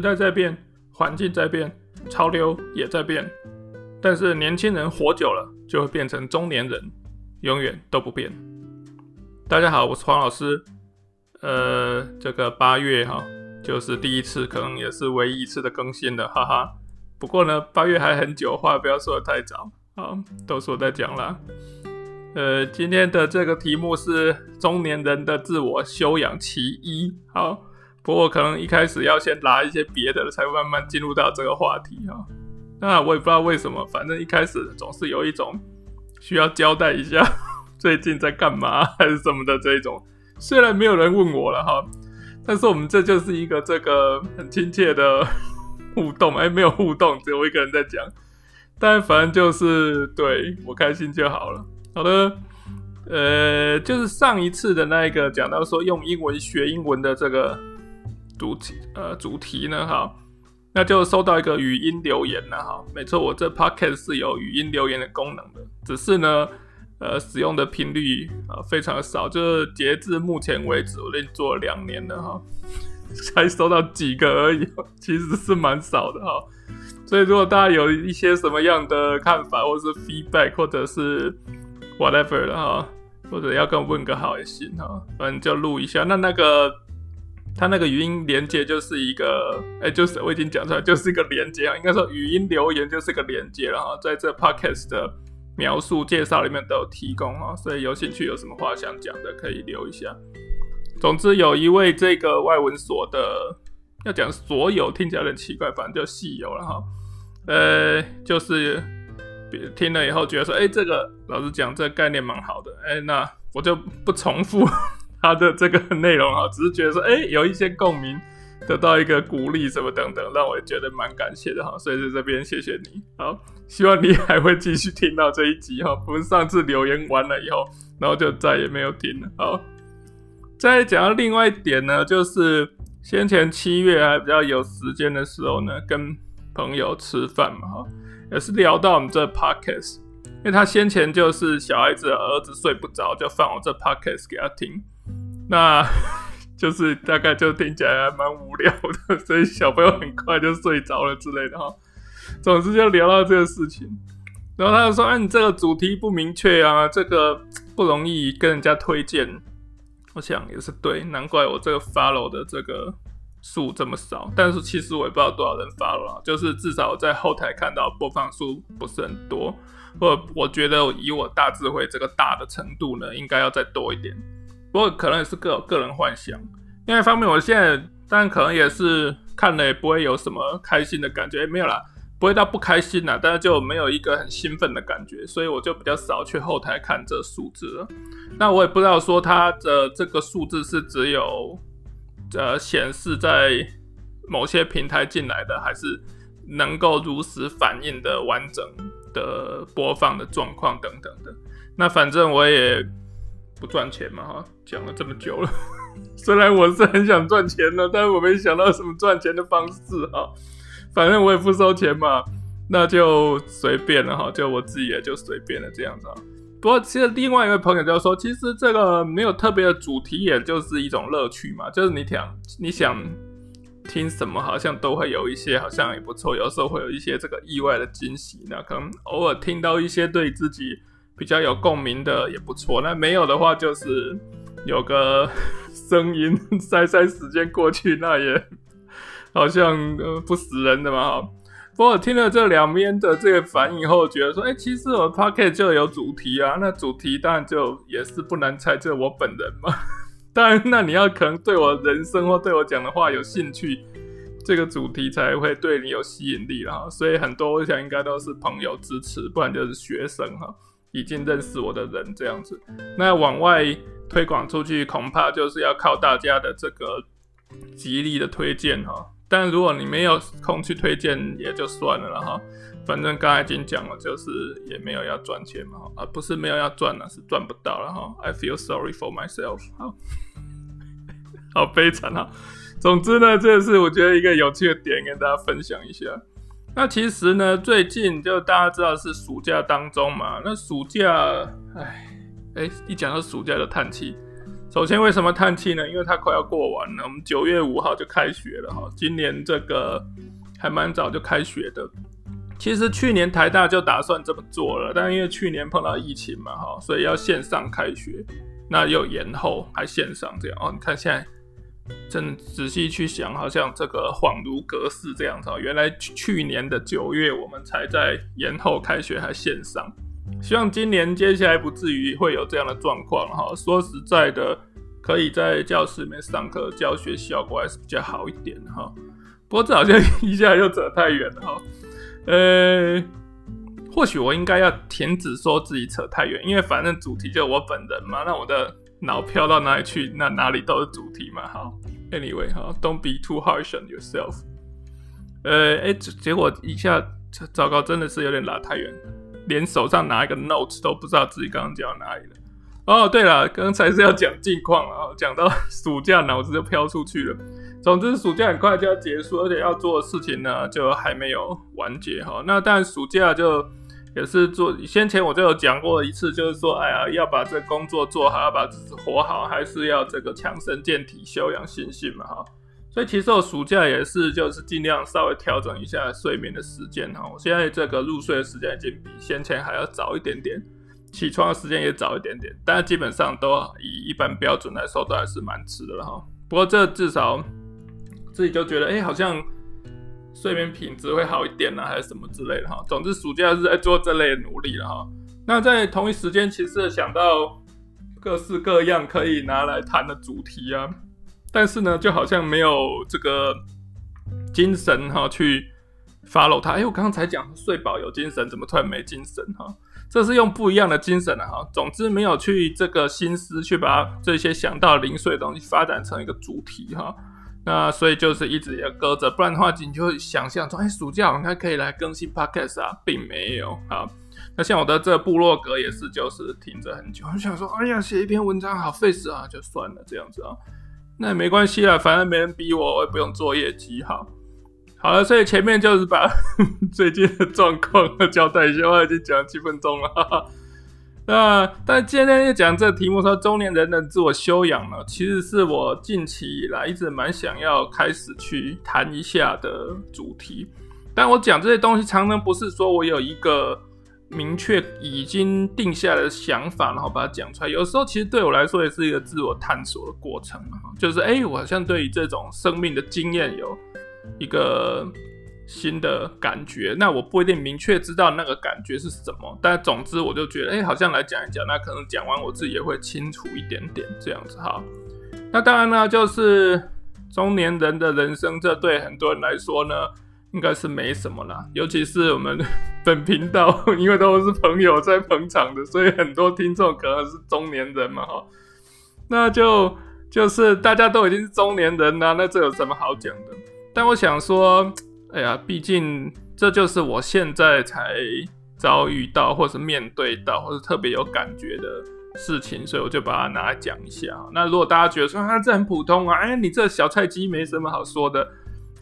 时代在变，环境在变，潮流也在变，但是年轻人活久了就会变成中年人，永远都不变。大家好，我是黄老师。呃，这个八月哈，就是第一次，可能也是唯一一次的更新了，哈哈。不过呢，八月还很久，话不要说的太早，好，都是我在讲啦。呃，今天的这个题目是中年人的自我修养其一。好，不过可能一开始要先拿一些别的，才慢慢进入到这个话题哈。那我也不知道为什么，反正一开始总是有一种需要交代一下 最近在干嘛还是什么的这一种。虽然没有人问我了哈，但是我们这就是一个这个很亲切的互动。哎，没有互动，只有我一个人在讲。但反正就是对我开心就好了。好的，呃，就是上一次的那一个讲到说用英文学英文的这个主题，呃，主题呢，哈，那就收到一个语音留言了，哈，没错，我这 podcast 是有语音留言的功能的，只是呢，呃，使用的频率啊非常少，就是截至目前为止，我已经做两年了，哈，才收到几个而已，其实是蛮少的，哈，所以如果大家有一些什么样的看法，或是 feedback，或者是 whatever 的哈，或者要跟我问个好也行哈，反正就录一下。那那个他那个语音连接就是一个，哎、就是我已经讲出来，就是一个连接啊。应该说语音留言就是个连接了哈，在这 podcast 的描述介绍里面都有提供哈，所以有兴趣有什么话想讲的可以留一下。总之，有一位这个外文所的要讲所有听起来有点奇怪，反正就系友了哈，呃，就是。听了以后觉得说，哎、欸，这个老师讲这个概念蛮好的，哎、那我就不重复他的这个内容啊，只是觉得说，哎、有一些共鸣，得到一个鼓励什么等等，让我也觉得蛮感谢的哈，所以在这边谢谢你，好，希望你 还会继续听到这一集哈，不是上次留言完了以后，然后就再也没有听了，好，再讲到另外一点呢，就是先前七月还比较有时间的时候呢，跟朋友吃饭嘛哈。也是聊到我们这 podcast，因为他先前就是小孩子的儿子睡不着，就放我这 podcast 给他听，那就是大概就听起来还蛮无聊的，所以小朋友很快就睡着了之类的哈。总之就聊到这个事情，然后他就说：“哎，你这个主题不明确啊，这个不容易跟人家推荐。”我想也是对，难怪我这个 follow 的这个。数这么少，但是其实我也不知道多少人 follow 了，就是至少我在后台看到播放数不是很多，或我觉得以我大智慧这个大的程度呢，应该要再多一点。不过可能也是个个人幻想，另外一方面，我现在当然可能也是看了也不会有什么开心的感觉，没有啦，不会到不开心啦，但是就没有一个很兴奋的感觉，所以我就比较少去后台看这数字了。那我也不知道说它的这个数字是只有。呃，显示在某些平台进来的，还是能够如实反映的完整的播放的状况等等的。那反正我也不赚钱嘛，哈，讲了这么久了，虽然我是很想赚钱的，但是我没想到什么赚钱的方式哈。反正我也不收钱嘛，那就随便了哈，就我自己也就随便了这样子啊。不过，其实另外一位朋友就说，其实这个没有特别的主题，也就是一种乐趣嘛。就是你想你想听什么，好像都会有一些，好像也不错。有时候会有一些这个意外的惊喜，那可能偶尔听到一些对自己比较有共鸣的也不错。那没有的话，就是有个 声音 塞塞时间过去，那也好像呃不死人的嘛哈。不过我听了这两边的这个反应后，觉得说，哎、其实我 podcast 就有主题啊，那主题当然就也是不难猜，就是我本人嘛。当然，那你要可能对我人生或对我讲的话有兴趣，这个主题才会对你有吸引力啦。所以很多我想应该都是朋友支持，不然就是学生哈，已经认识我的人这样子。那往外推广出去，恐怕就是要靠大家的这个极力的推荐哈。但如果你没有空去推荐，也就算了了哈。反正刚才已经讲了，就是也没有要赚钱嘛，而不是没有要赚了，是赚不到了哈。I feel sorry for myself，好，好悲惨啊。总之呢，这是我觉得一个有趣的点，跟大家分享一下。那其实呢，最近就大家知道是暑假当中嘛，那暑假，哎哎，一讲到暑假就叹气。首先，为什么叹气呢？因为它快要过完了，我们九月五号就开学了哈。今年这个还蛮早就开学的。其实去年台大就打算这么做了，但因为去年碰到疫情嘛哈，所以要线上开学，那又延后还线上这样哦。你看现在真仔细去想，好像这个恍如隔世这样子。原来去年的九月我们才在延后开学还线上。希望今年接下来不至于会有这样的状况哈。说实在的，可以在教室里面上课，教学效果还是比较好一点哈。不过这好像 一下又扯太远了哈。呃，或许我应该要停止说自己扯太远，因为反正主题就是我本人嘛。那我的脑飘到哪里去，那哪里都是主题嘛。好，Anyway 哈，Don't be too harsh on yourself。呃，哎，结果一下糟糕，真的是有点拉太远。连手上拿一个 note 都不知道自己刚刚讲到哪里了。哦，对了，刚才是要讲近况啊，讲到暑假脑子就飘出去了。总之，暑假很快就要结束，而且要做的事情呢就还没有完结哈。那当然，暑假就也是做，先前我就有讲过一次，就是说，哎呀，要把这工作做好，要把自己活好，还是要这个强身健体、修养心性嘛哈。所以其实我暑假也是，就是尽量稍微调整一下睡眠的时间哈。我现在这个入睡的时间已经比先前还要早一点点，起床的时间也早一点点，但是基本上都以一般标准来说都还是蛮迟的了哈。不过这至少自己就觉得，哎、好像睡眠品质会好一点呢，还是什么之类的哈。总之暑假是在做这类的努力了哈。那在同一时间，其实想到各式各样可以拿来谈的主题啊。但是呢，就好像没有这个精神哈，去 follow 它。哎，我刚刚才讲睡饱有精神，怎么突然没精神哈？这是用不一样的精神了哈。总之没有去这个心思去把这些想到零碎的东西发展成一个主题哈。那所以就是一直也搁着，不然的话你就想象说，哎，暑假应该可以来更新 podcast 啊，并没有啊。那像我的这部落格也是，就是停着很久。我想说，哎呀，写一篇文章好费事啊，就算了这样子啊。那也没关系啦，反正没人逼我，我也不用做业绩。好，好了，所以前面就是把 最近的状况交代一下，我已经讲了七分钟了。那但今天要讲这题目说中年人的自我修养呢，其实是我近期以来一直蛮想要开始去谈一下的主题。但我讲这些东西，常常不是说我有一个。明确已经定下的想法，然后把它讲出来。有时候其实对我来说也是一个自我探索的过程，就是哎、我好像对于这种生命的经验有一个新的感觉。那我不一定明确知道那个感觉是什么，但总之我就觉得，哎、好像来讲一讲，那可能讲完我自己也会清楚一点点这样子哈。那当然呢，就是中年人的人生，这对很多人来说呢。应该是没什么啦，尤其是我们本频道，因为都是朋友在捧场的，所以很多听众可能是中年人嘛，哈，那就就是大家都已经是中年人啦，那这有什么好讲的？但我想说，哎呀，毕竟这就是我现在才遭遇到，或是面对到，或是特别有感觉的事情，所以我就把它拿来讲一下。那如果大家觉得说啊，这很普通啊，哎，你这小菜鸡没什么好说的。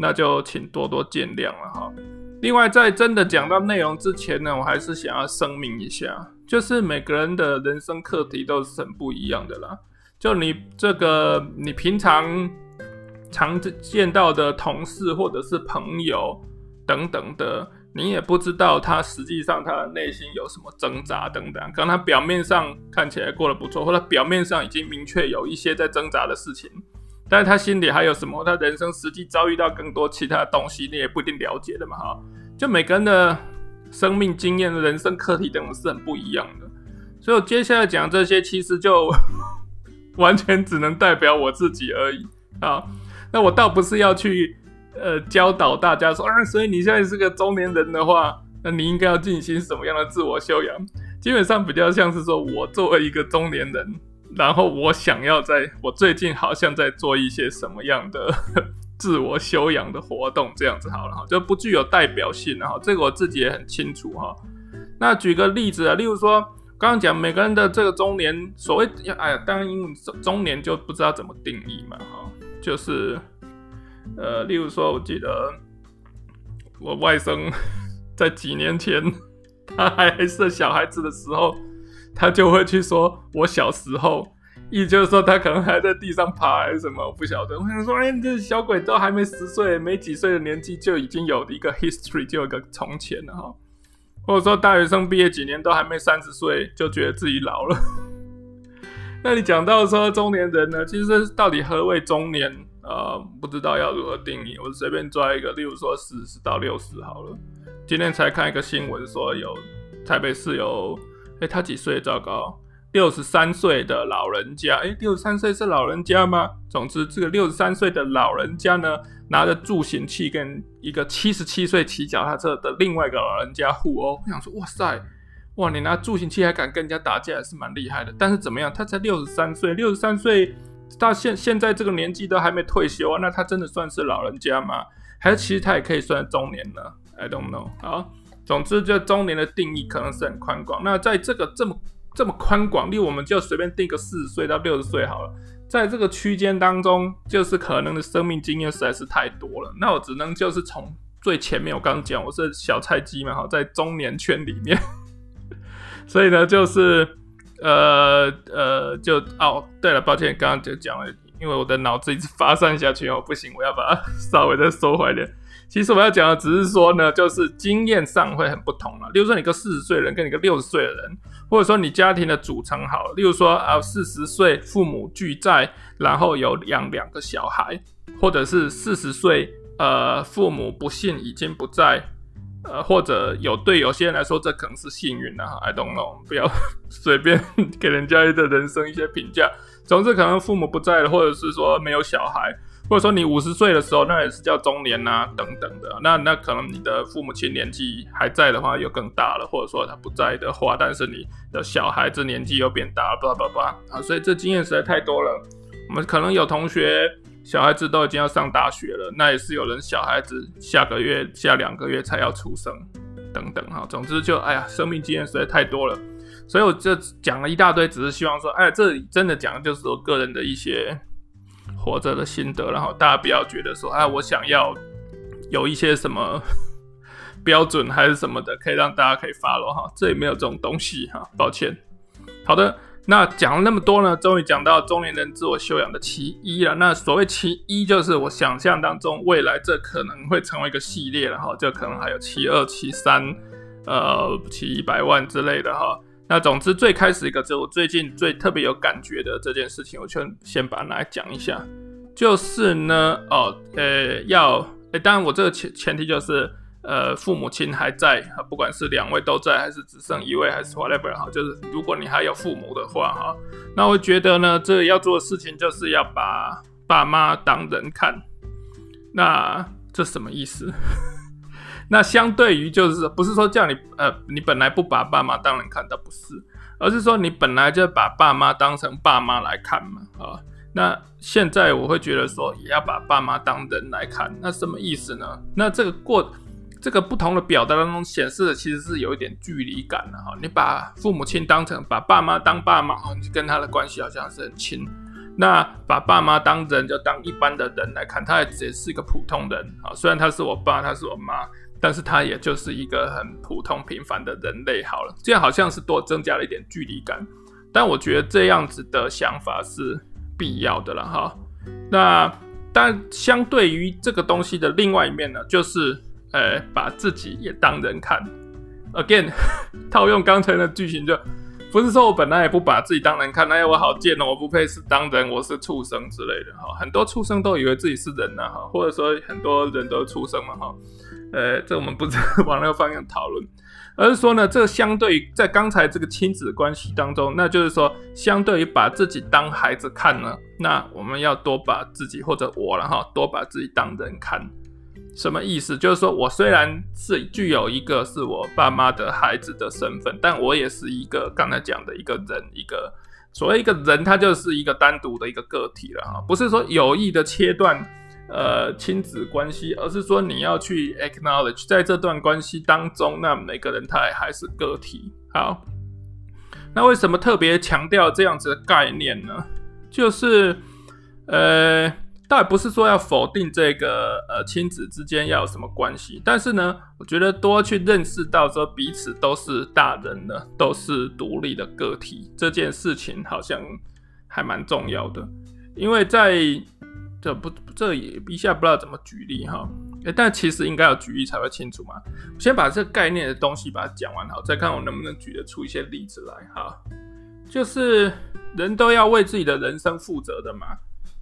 那就请多多见谅了哈。另外，在真的讲到内容之前呢，我还是想要声明一下，就是每个人的人生课题都是很不一样的啦。就你这个，你平常常见到的同事或者是朋友等等的，你也不知道他实际上他的内心有什么挣扎等等。可能他表面上看起来过得不错，或者表面上已经明确有一些在挣扎的事情。但是他心里还有什么？他人生实际遭遇到更多其他的东西，你也不一定了解的嘛，哈。就每个人的生命经验、人生课题等等是很不一样的，所以我接下来讲这些，其实就 完全只能代表我自己而已啊。那我倒不是要去呃教导大家说啊，所以你现在是个中年人的话，那你应该要进行什么样的自我修养？基本上比较像是说我作为一个中年人。然后我想要在，我最近好像在做一些什么样的 自我修养的活动，这样子好了哈，就不具有代表性哈，这个我自己也很清楚哈。那举个例子啊，例如说刚刚讲每个人的这个中年，所谓哎呀，当然因为中年就不知道怎么定义嘛哈，就是呃，例如说我记得我外甥 在几年前他还是小孩子的时候。他就会去说，我小时候意思就是说他可能还在地上爬还是什么，我不晓得。我想说，哎，这小鬼都还没十岁，没几岁的年纪就已经有一个 history，就有一个从前了哈。或者说大学生毕业几年都还没三十岁，就觉得自己老了。那你讲到说中年人呢？其实到底何谓中年？呃，不知道要如何定义。我随便抓一个，例如说四十到六十好了。今天才看一个新闻说有台北市有，哎，他几岁？糟糕，六十三岁的老人家。哎，六十三岁是老人家吗？总之，这个六十三岁的老人家呢，拿着助行器跟一个七十七岁骑脚踏车的另外一个老人家互殴。我想说，哇塞，哇，你拿助行器还敢跟人家打架，还是蛮厉害的。但是怎么样？他才六十三岁，六十三岁。到现现在这个年纪都还没退休啊，那他真的算是老人家吗？还是其实他也可以算中年呢？I don't know。好，总之这中年的定义可能是很宽广。那在这个这么这么宽广，例如我们就随便定个四十岁到六十岁好了，在这个区间当中，就是可能的生命经验实在是太多了。那我只能就是从最前面，我刚刚讲我是小菜鸡嘛，哈，在中年圈里面，所以呢就是。呃呃，就哦，对了，抱歉，刚刚就讲了，因为我的脑子一直发散下去哦，不行，我要把它稍微再收回来。其实我要讲的只是说呢，就是经验上会很不同了。例如说，你个四十岁人跟你个六十岁的人，或者说你家庭的组成好，例如说啊，四十岁父母俱在，然后有养两个小孩，或者是四十岁呃父母不幸已经不在。呃，或者有对有些人来说，这可能是幸运的哈，I don't know，不要 随便给人家的人生一些评价。总之，可能父母不在了，或者是说没有小孩，或者说你五十岁的时候，那也是叫中年呐、啊，等等的。那那可能你的父母亲年纪还在的话，又更大了，或者说他不在的话，但是你的小孩子年纪又变大了，叭叭叭啊，所以这经验实在太多了。我们可能有同学。小孩子都已经要上大学了，那也是有人小孩子下个月、下两个月才要出生，等等哈。总之就哎呀，生命经验实在太多了，所以我就讲了一大堆，只是希望说，哎，这真的讲的就是我个人的一些活着的心得，然后大家不要觉得说，哎，我想要有一些什么标准还是什么的，可以让大家可以 follow 哈，这里没有这种东西哈，抱歉。好的。那讲了那么多呢，终于讲到中年人自我修养的其一了。那所谓其一，就是我想象当中未来这可能会成为一个系列了哈，就可能还有其二、其三，呃，其一百万之类的哈。那总之最开始一个，就我最近最特别有感觉的这件事情，我就先把它来讲一下。就是呢，哦，呃，要，诶，当然我这个前前提就是。呃，父母亲还在啊，不管是两位都在，还是只剩一位，还是 whatever 哈，就是如果你还有父母的话哈，那我觉得呢，这要做的事情就是要把爸妈当人看。那这什么意思？那相对于就是不是说叫你呃，你本来不把爸妈当人看，倒不是，而是说你本来就把爸妈当成爸妈来看嘛啊。那现在我会觉得说也要把爸妈当人来看，那什么意思呢？那这个过。这个不同的表达当中显示的其实是有一点距离感的哈。你把父母亲当成把爸妈当爸妈，你跟他的关系好像是很亲。那把爸妈当人，就当一般的人来看，他也只是一个普通人啊。虽然他是我爸，他是我妈，但是他也就是一个很普通平凡的人类。好了，这样好像是多增加了一点距离感，但我觉得这样子的想法是必要的了哈。那但相对于这个东西的另外一面呢，就是。呃，把自己也当人看，again，套用刚才的剧情就，不是说我本来也不把自己当人看，哎，我好贱哦，我不配是当人，我是畜生之类的哈。很多畜生都以为自己是人呐哈，或者说很多人都畜生嘛哈。呃，这我们不是往那个方向讨论，而是说呢，这相对在刚才这个亲子关系当中，那就是说，相对于把自己当孩子看呢，那我们要多把自己或者我了哈，多把自己当人看。什么意思？就是说我虽然是具有一个是我爸妈的孩子的身份，但我也是一个刚才讲的一个人，一个所谓一个人，他就是一个单独的一个个体了哈。不是说有意的切断呃亲子关系，而是说你要去 acknowledge 在这段关系当中，那每个人他也还是个体。好，那为什么特别强调这样子的概念呢？就是呃。倒也不是说要否定这个呃亲子之间要有什么关系，但是呢，我觉得多去认识到说彼此都是大人的，都是独立的个体，这件事情好像还蛮重要的，因为在这不这也一下不知道怎么举例哈，诶，但其实应该要举例才会清楚嘛。先把这概念的东西把它讲完好，再看我能不能举得出一些例子来哈。就是人都要为自己的人生负责的嘛，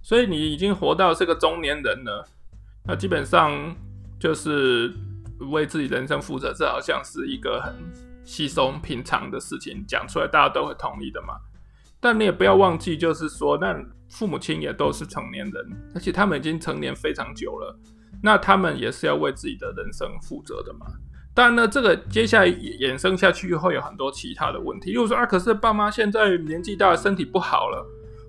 所以你已经活到是个中年人了，那基本上就是为自己人生负责，这好像是一个很稀松平常的事情，讲出来大家都会同意的嘛。但你也不要忘记，就是说，那父母亲也都是成年人，而且他们已经成年非常久了，那他们也是要为自己的人生负责的嘛。当然呢，这个接下来衍生下去会有很多其他的问题，例如说啊，可是爸妈现在年纪大，身体不好了，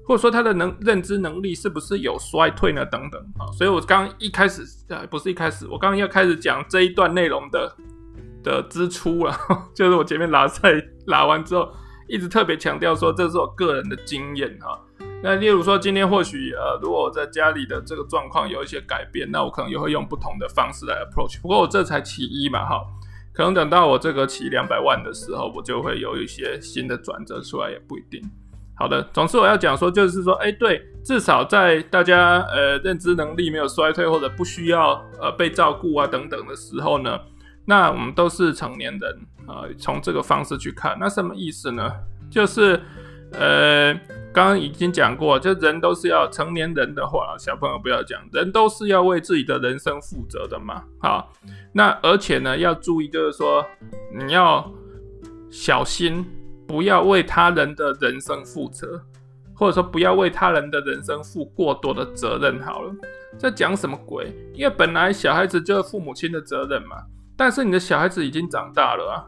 或者说他的能认知能力是不是有衰退呢？等等啊。所以我刚一开始啊，不是一开始，我刚刚要开始讲这一段内容的 的支出了，就是我前面拉赛拉完之后。一直特别强调说，这是我个人的经验哈。那例如说，今天或许呃，如果我在家里的这个状况有一些改变，那我可能也会用不同的方式来 approach。不过我这才其一嘛哈，可能等到我这个起两百万的时候，我就会有一些新的转折出来，也不一定。好的，总之我要讲说，就是说，哎，对，至少在大家呃认知能力没有衰退或者不需要呃被照顾啊等等的时候呢。那我们都是成年人啊，从这个方式去看，那什么意思呢？就是，呃，刚刚已经讲过，就人都是要成年人的话，小朋友不要讲，人都是要为自己的人生负责的嘛。好，那而且呢，要注意，就是说你要小心，不要为他人的人生负责，或者说不要为他人的人生负过多的责任。好了，在讲什么鬼？因为本来小孩子就是父母亲的责任嘛。但是你的小孩子已经长大了啊，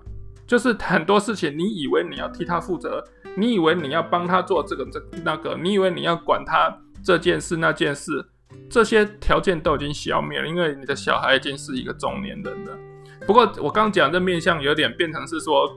就是很多事情，你以为你要替他负责，你以为你要帮他做这个这那个，你以为你要管他这件事那件事，这些条件都已经消灭了，因为你的小孩已经是一个中年人了。不过我刚讲的面相有点变成是说，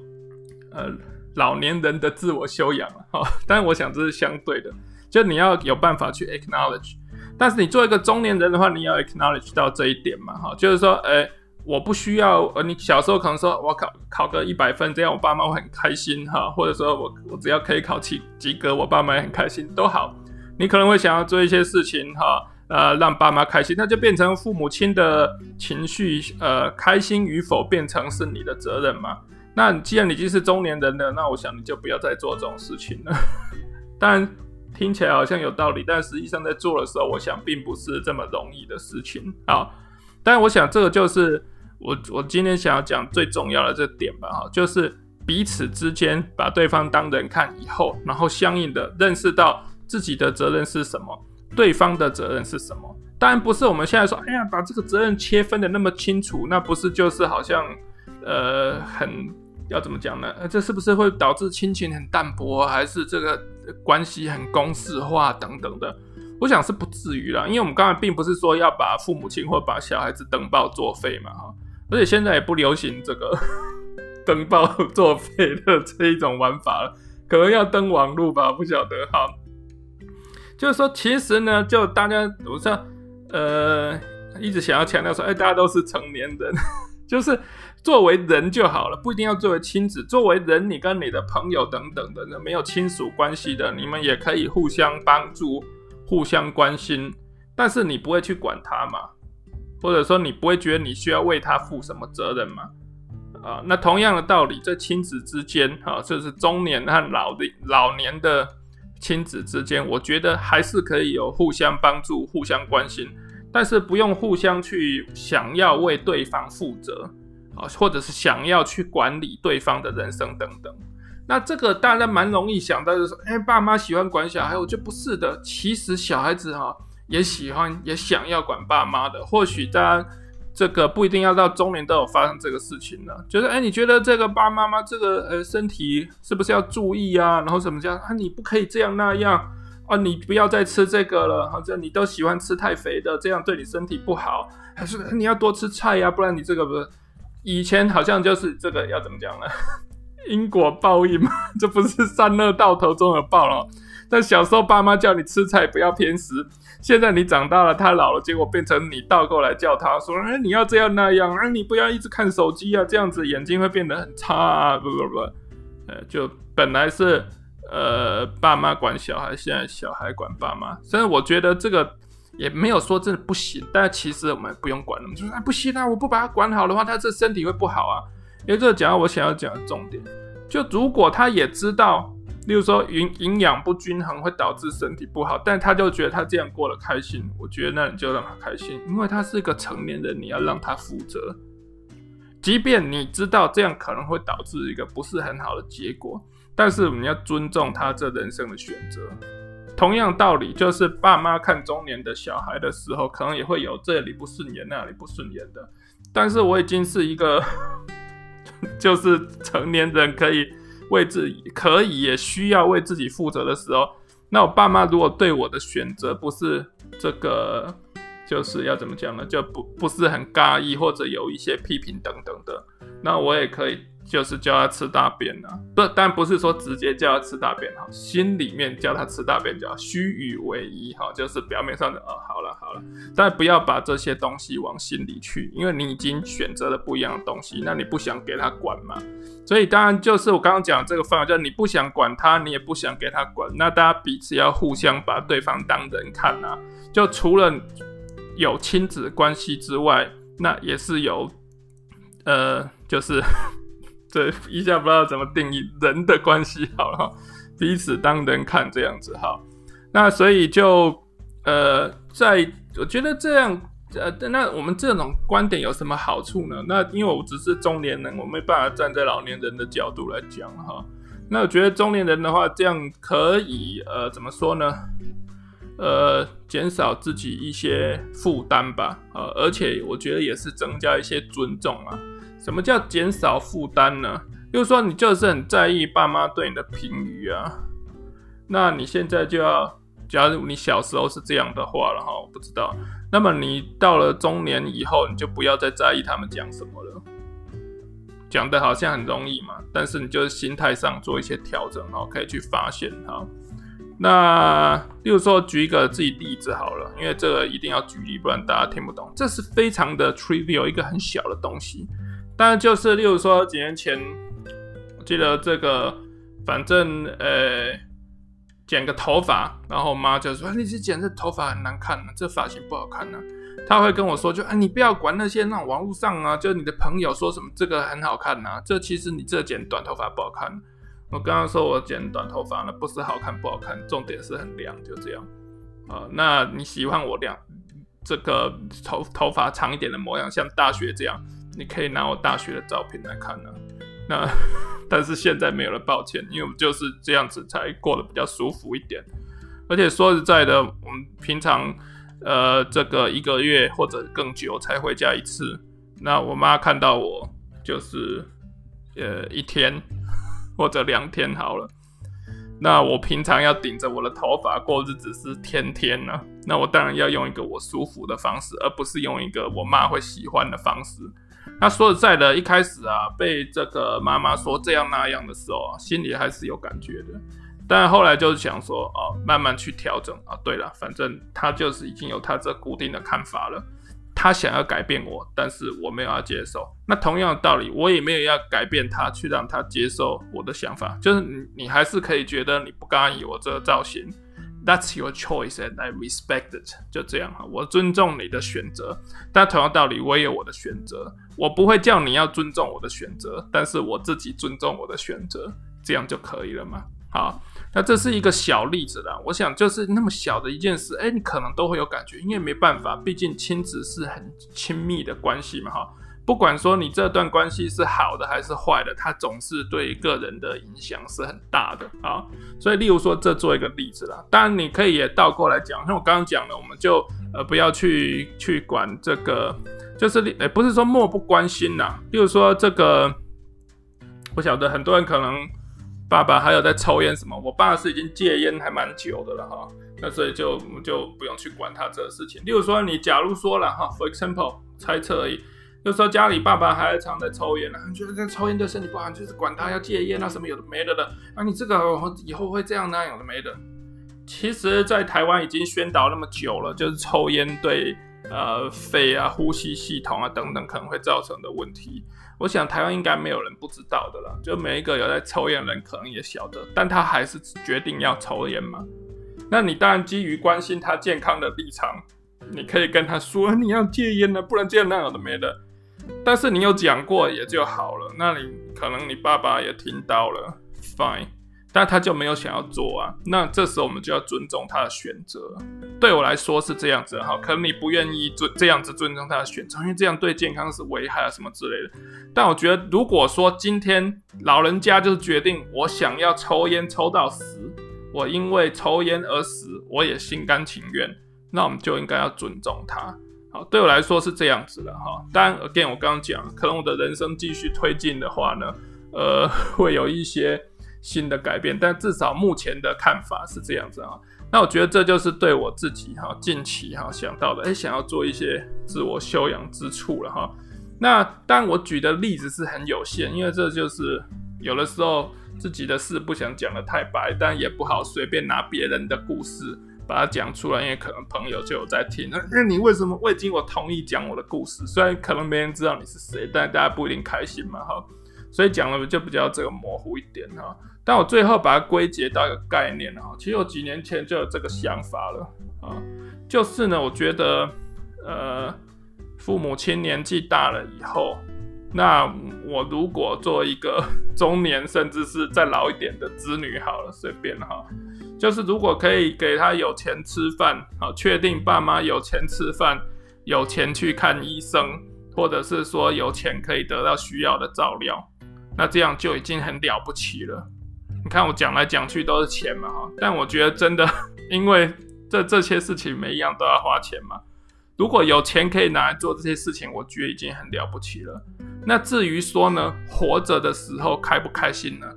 呃，老年人的自我修养了哈。但是我想这是相对的，就你要有办法去 acknowledge，但是你做一个中年人的话，你要 acknowledge 到这一点嘛哈，就是说，哎、我不需要，呃，你小时候可能说我考考个一百分，这样我爸妈会很开心哈，或者说我我只要可以考及及格，我爸妈也很开心都好。你可能会想要做一些事情哈，呃，让爸妈开心，那就变成父母亲的情绪，呃，开心与否变成是你的责任嘛。那既然你已经是中年人了，那我想你就不要再做这种事情了。当然听起来好像有道理，但实际上在做的时候，我想并不是这么容易的事情啊。但，我想这个就是。我我今天想要讲最重要的这点吧，哈，就是彼此之间把对方当人看以后，然后相应的认识到自己的责任是什么，对方的责任是什么。当然不是我们现在说，哎呀，把这个责任切分得那么清楚，那不是就是好像，呃，很要怎么讲呢？这是不是会导致亲情很淡薄，还是这个关系很公式化等等的？我想是不至于啦，因为我们刚才并不是说要把父母亲或把小孩子登报作废嘛，哈。而且现在也不流行这个 登报作废的这一种玩法了，可能要登网路吧，不晓得哈。就是说，其实呢，就大家我说，呃，一直想要强调说，哎，大家都是成年人，就是作为人就好了，不一定要作为亲子。作为人，你跟你的朋友等等的人，没有亲属关系的，你们也可以互相帮助、互相关心，但是你不会去管他嘛。或者说你不会觉得你需要为他负什么责任吗？啊，那同样的道理，在亲子之间，哈，就是中年和老的老年的亲子之间，我觉得还是可以有互相帮助、互相关心，但是不用互相去想要为对方负责啊，或者是想要去管理对方的人生等等。那这个大家蛮容易想到，就是说，哎，爸妈喜欢管小孩，我觉得不是的，其实小孩子哈。也喜欢也想要管爸妈的，或许大家这个不一定要到中年都有发生这个事情呢。就是哎，你觉得这个爸爸妈妈这个呃身体是不是要注意啊？然后什么这样啊？你不可以这样那样啊？你不要再吃这个了，好像你都喜欢吃太肥的，这样对你身体不好。还是你要多吃菜呀，不然你这个不是以前好像就是这个要怎么讲呢？因果报应嘛，这不是善恶到头终有报了。但小时候爸妈叫你吃菜不要偏食。现在你长大了，他老了，结果变成你倒过来叫他说：“哎，你要这样那样，哎，你不要一直看手机啊，这样子眼睛会变得很差啊，不不不，呃，就本来是呃，爸妈管小孩，现在小孩管爸妈。但是我觉得这个也没有说真的不行，但其实我们不用管那么就是，哎，不行啊，我不把他管好的话，他这身体会不好啊。因为这个讲到我想要讲的重点，就如果他也知道，例如说营营养不均衡会导致身体不好，但他就觉得他这样过得开心，我觉得那你就让他开心，因为他是一个成年人，你要让他负责。即便你知道这样可能会导致一个不是很好的结果，但是你要尊重他这人生的选择。同样道理，就是爸妈看中年的小孩的时候，可能也会有这里不顺眼，那里不顺眼的。但是我已经是一个，就是成年人，可以为自己，可以也需要为自己负责的时候，那我爸妈如果对我的选择不是这个。就是要怎么讲呢？就不不是很尬意，或者有一些批评等等的，那我也可以就是叫他吃大便啊，不，但不是说直接叫他吃大便哈，心里面叫他吃大便叫虚与委蛇哈，就是表面上的哦，好了好了，但不要把这些东西往心里去，因为你已经选择了不一样的东西，那你不想给他管嘛？所以当然就是我刚刚讲这个方法，就是你不想管他，你也不想给他管，那大家彼此要互相把对方当人看啊，就除了。有亲子关系之外，那也是有，呃，就是对一下不知道怎么定义人的关系好了，彼此当人看这样子哈。那所以就呃，在我觉得这样呃，那我们这种观点有什么好处呢？那因为我只是中年人，我没办法站在老年人的角度来讲哈。那我觉得中年人的话，这样可以呃，怎么说呢？呃，减少自己一些负担吧，呃，而且我觉得也是增加一些尊重啊。什么叫减少负担呢？就是说你就是很在意爸妈对你的评语啊，那你现在就要，假如你小时候是这样的话了哈，我不知道，那么你到了中年以后，你就不要再在意他们讲什么了。讲的好像很容易嘛，但是你就是心态上做一些调整，然后可以去发现哈。那，例如说，举一个自己例子好了，因为这个一定要举例，不然大家听不懂。这是非常的 trivial，一个很小的东西。但就是，例如说，几年前，我记得这个，反正呃，剪个头发，然后我妈就说：“你这剪这头发很难看呢，这发型不好看呢。”她会跟我说：“就啊，你不要管那些那种网络上啊，就你的朋友说什么这个很好看呐，这其实你这剪短头发不好看。”我刚刚说我剪短头发了，不是好看不好看，重点是很亮，就这样。啊，那你喜欢我亮这个头头发长一点的模样，像大学这样，你可以拿我大学的照片来看呢。那 但是现在没有了，抱歉，因为我们就是这样子才过得比较舒服一点。而且说实在的，我们平常呃这个一个月或者更久才回家一次，那我妈看到我就是呃一天。或者两天好了，那我平常要顶着我的头发过日子是天天呢、啊，那我当然要用一个我舒服的方式，而不是用一个我妈会喜欢的方式。那说实在的，一开始啊，被这个妈妈说这样那样的时候啊，心里还是有感觉的，但后来就是想说哦，慢慢去调整啊。对了，反正她就是已经有她这固定的看法了。他想要改变我，但是我没有要接受。那同样的道理，我也没有要改变他，去让他接受我的想法。就是你，你还是可以觉得你不刚意我这个造型，That's your choice and I respect it。就这样哈，我尊重你的选择。但同样道理，我也有我的选择。我不会叫你要尊重我的选择，但是我自己尊重我的选择，这样就可以了嘛。好。那这是一个小例子啦，我想就是那么小的一件事，哎，你可能都会有感觉，因为没办法，毕竟亲子是很亲密的关系嘛，哈。不管说你这段关系是好的还是坏的，它总是对个人的影响是很大的啊。所以，例如说，这做一个例子啦，当然你可以也倒过来讲，像我刚刚讲的，我们就呃不要去去管这个，就是呃不是说漠不关心啦。例如说这个，我晓得很多人可能。爸爸还有在抽烟什么？我爸是已经戒烟还蛮久的了哈，那所以就就不用去管他这个事情。例如说，你假如说了哈，for example，猜测而已，就说家里爸爸还常在抽烟啊，你觉得这抽烟对身体不好，就是管他要戒烟啊什么有的没的的啊，你这个以后会这样那样有的没的。其实，在台湾已经宣导那么久了，就是抽烟对呃肺啊、呼吸系统啊等等可能会造成的问题。我想台湾应该没有人不知道的啦，就每一个有在抽烟的人可能也晓得，但他还是决定要抽烟嘛。那你当然基于关心他健康的立场，你可以跟他说你要戒烟了，不然这样那样的没的。但是你有讲过也就好了，那你可能你爸爸也听到了，fine。但他就没有想要做啊，那这时候我们就要尊重他的选择。对我来说是这样子哈，可能你不愿意尊这样子尊重他的选择，因为这样对健康是危害啊什么之类的。但我觉得，如果说今天老人家就是决定我想要抽烟抽到死，我因为抽烟而死，我也心甘情愿，那我们就应该要尊重他。好，对我来说是这样子的哈。当然，again 我刚刚讲，可能我的人生继续推进的话呢，呃，会有一些。新的改变，但至少目前的看法是这样子啊。那我觉得这就是对我自己哈近期哈想到的，哎，想要做一些自我修养之处了哈。那当然我举的例子是很有限，因为这就是有的时候自己的事不想讲得太白，但也不好随便拿别人的故事把它讲出来，因为可能朋友就有在听。那你为什么未经我同意讲我的故事？虽然可能没人知道你是谁，但大家不一定开心嘛哈。所以讲了就比较这个模糊一点哈。但我最后把它归结到一个概念哈，其实我几年前就有这个想法了啊，就是呢，我觉得呃，父母亲年纪大了以后，那我如果做一个 中年甚至是再老一点的子女好了，随便哈，就是如果可以给他有钱吃饭啊，确定爸妈有钱吃饭，有钱去看医生，或者是说有钱可以得到需要的照料，那这样就已经很了不起了。你看我讲来讲去都是钱嘛哈，但我觉得真的，因为这这些事情每一样都要花钱嘛。如果有钱可以拿来做这些事情，我觉得已经很了不起了。那至于说呢，活着的时候开不开心呢？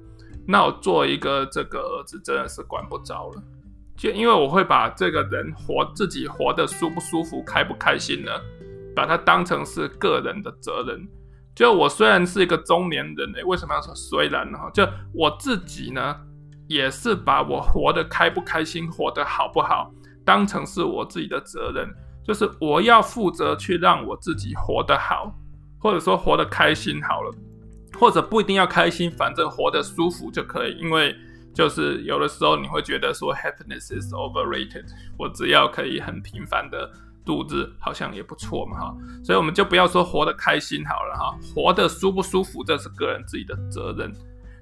那我做一个这个儿子真的是管不着了，就因为我会把这个人活自己活得舒不舒服、开不开心呢，把它当成是个人的责任。就我虽然是一个中年人诶，为什么要说虽然呢？就我自己呢，也是把我活得开不开心、活得好不好，当成是我自己的责任，就是我要负责去让我自己活得好，或者说活得开心好了，或者不一定要开心，反正活得舒服就可以。因为就是有的时候你会觉得说 happiness is overrated，我只要可以很平凡的。度日好像也不错嘛哈，所以我们就不要说活得开心好了哈，活得舒不舒服这是个人自己的责任。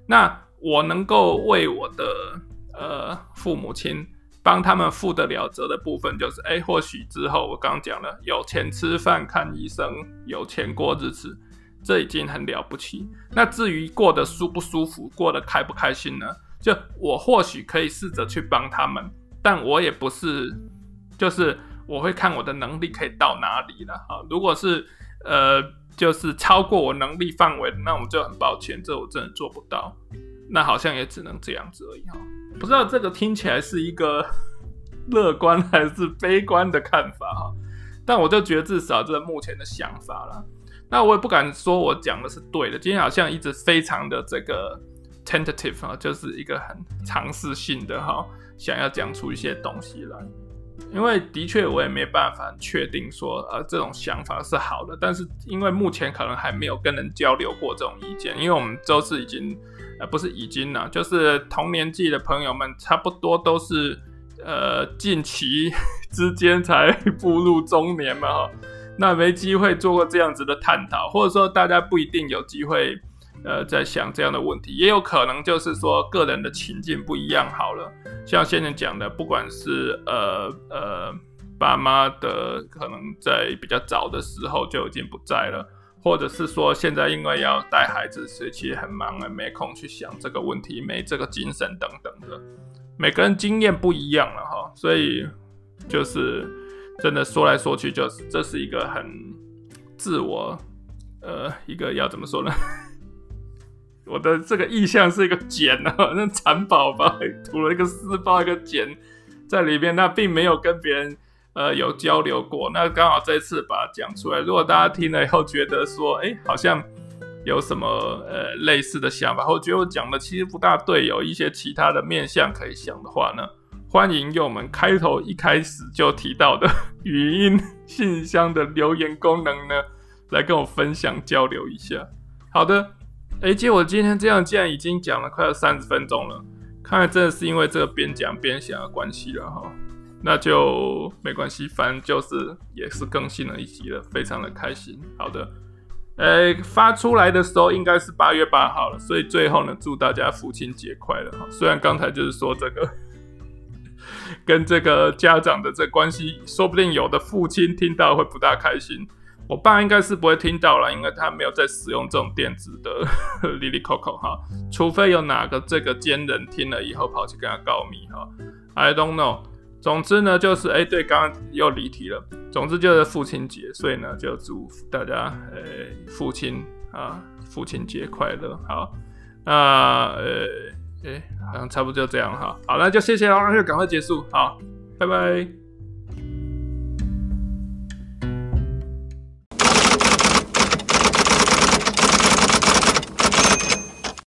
那我能够为我的呃父母亲帮他们负得了责的部分，就是哎，或许之后我刚讲了，有钱吃饭看医生，有钱过日子，这已经很了不起。那至于过得舒不舒服，过得开不开心呢？就我或许可以试着去帮他们，但我也不是就是。我会看我的能力可以到哪里了啊！如果是呃，就是超过我能力范围，那我们就很抱歉，这我真的做不到。那好像也只能这样子而已哈。不知道这个听起来是一个 乐观还是悲观的看法哈，但我就觉得至少这是目前的想法了。那我也不敢说我讲的是对的，今天好像一直非常的这个 tentative 啊，就是一个很尝试性的哈，想要讲出一些东西来。因为的确我也没办法确定说，呃，这种想法是好的，但是因为目前可能还没有跟人交流过这种意见，因为我们都是已经，呃，不是已经了，就是同年纪的朋友们，差不多都是，呃，近期 之间才步入中年嘛，哈，那没机会做过这样子的探讨，或者说大家不一定有机会。呃，在想这样的问题，也有可能就是说个人的情境不一样。好了，像先生讲的，不管是呃呃爸妈的可能在比较早的时候就已经不在了，或者是说现在因为要带孩子，所以其实很忙啊，没空去想这个问题，没这个精神等等的。每个人经验不一样了哈，所以就是真的说来说去，就是这是一个很自我呃一个要怎么说呢？我的这个意象是一个茧啊，那蚕宝宝吐了一个丝包，一个茧在里面，那并没有跟别人呃有交流过，那刚好这次把它讲出来。如果大家听了以后觉得说，哎，好像有什么呃类似的想法，或觉得我讲的其实不大对，有一些其他的面向可以想的话呢，欢迎用我们开头一开始就提到的 语音信箱的留言功能呢，来跟我分享交流一下。好的，哎，结果今天这样竟然已经讲了快要三十分钟了，看来真的是因为这个边讲边想的关系了哈。那就没关系，反正就是也是更新了一集了，非常的开心。好的。呃，发出来的时候应该是八月八号了，所以最后呢，祝大家父亲节快乐哈。虽然刚才就是说这个跟这个家长的这关系，说不定有的父亲听到会不大开心。我爸应该是不会听到了，因为他没有在使用这种电子的 Lily Coco 哈，除非有哪个这个奸人听了以后跑去跟他告密哈。I don't know。总之呢，就是哎、欸，对，刚刚又离题了。总之就是父亲节，所以呢，就祝大家呃、欸，父亲啊，父亲节快乐。好，那呃，欸，好像差不多就这样哈。好，那就谢谢了，那就赶快结束。好，拜拜。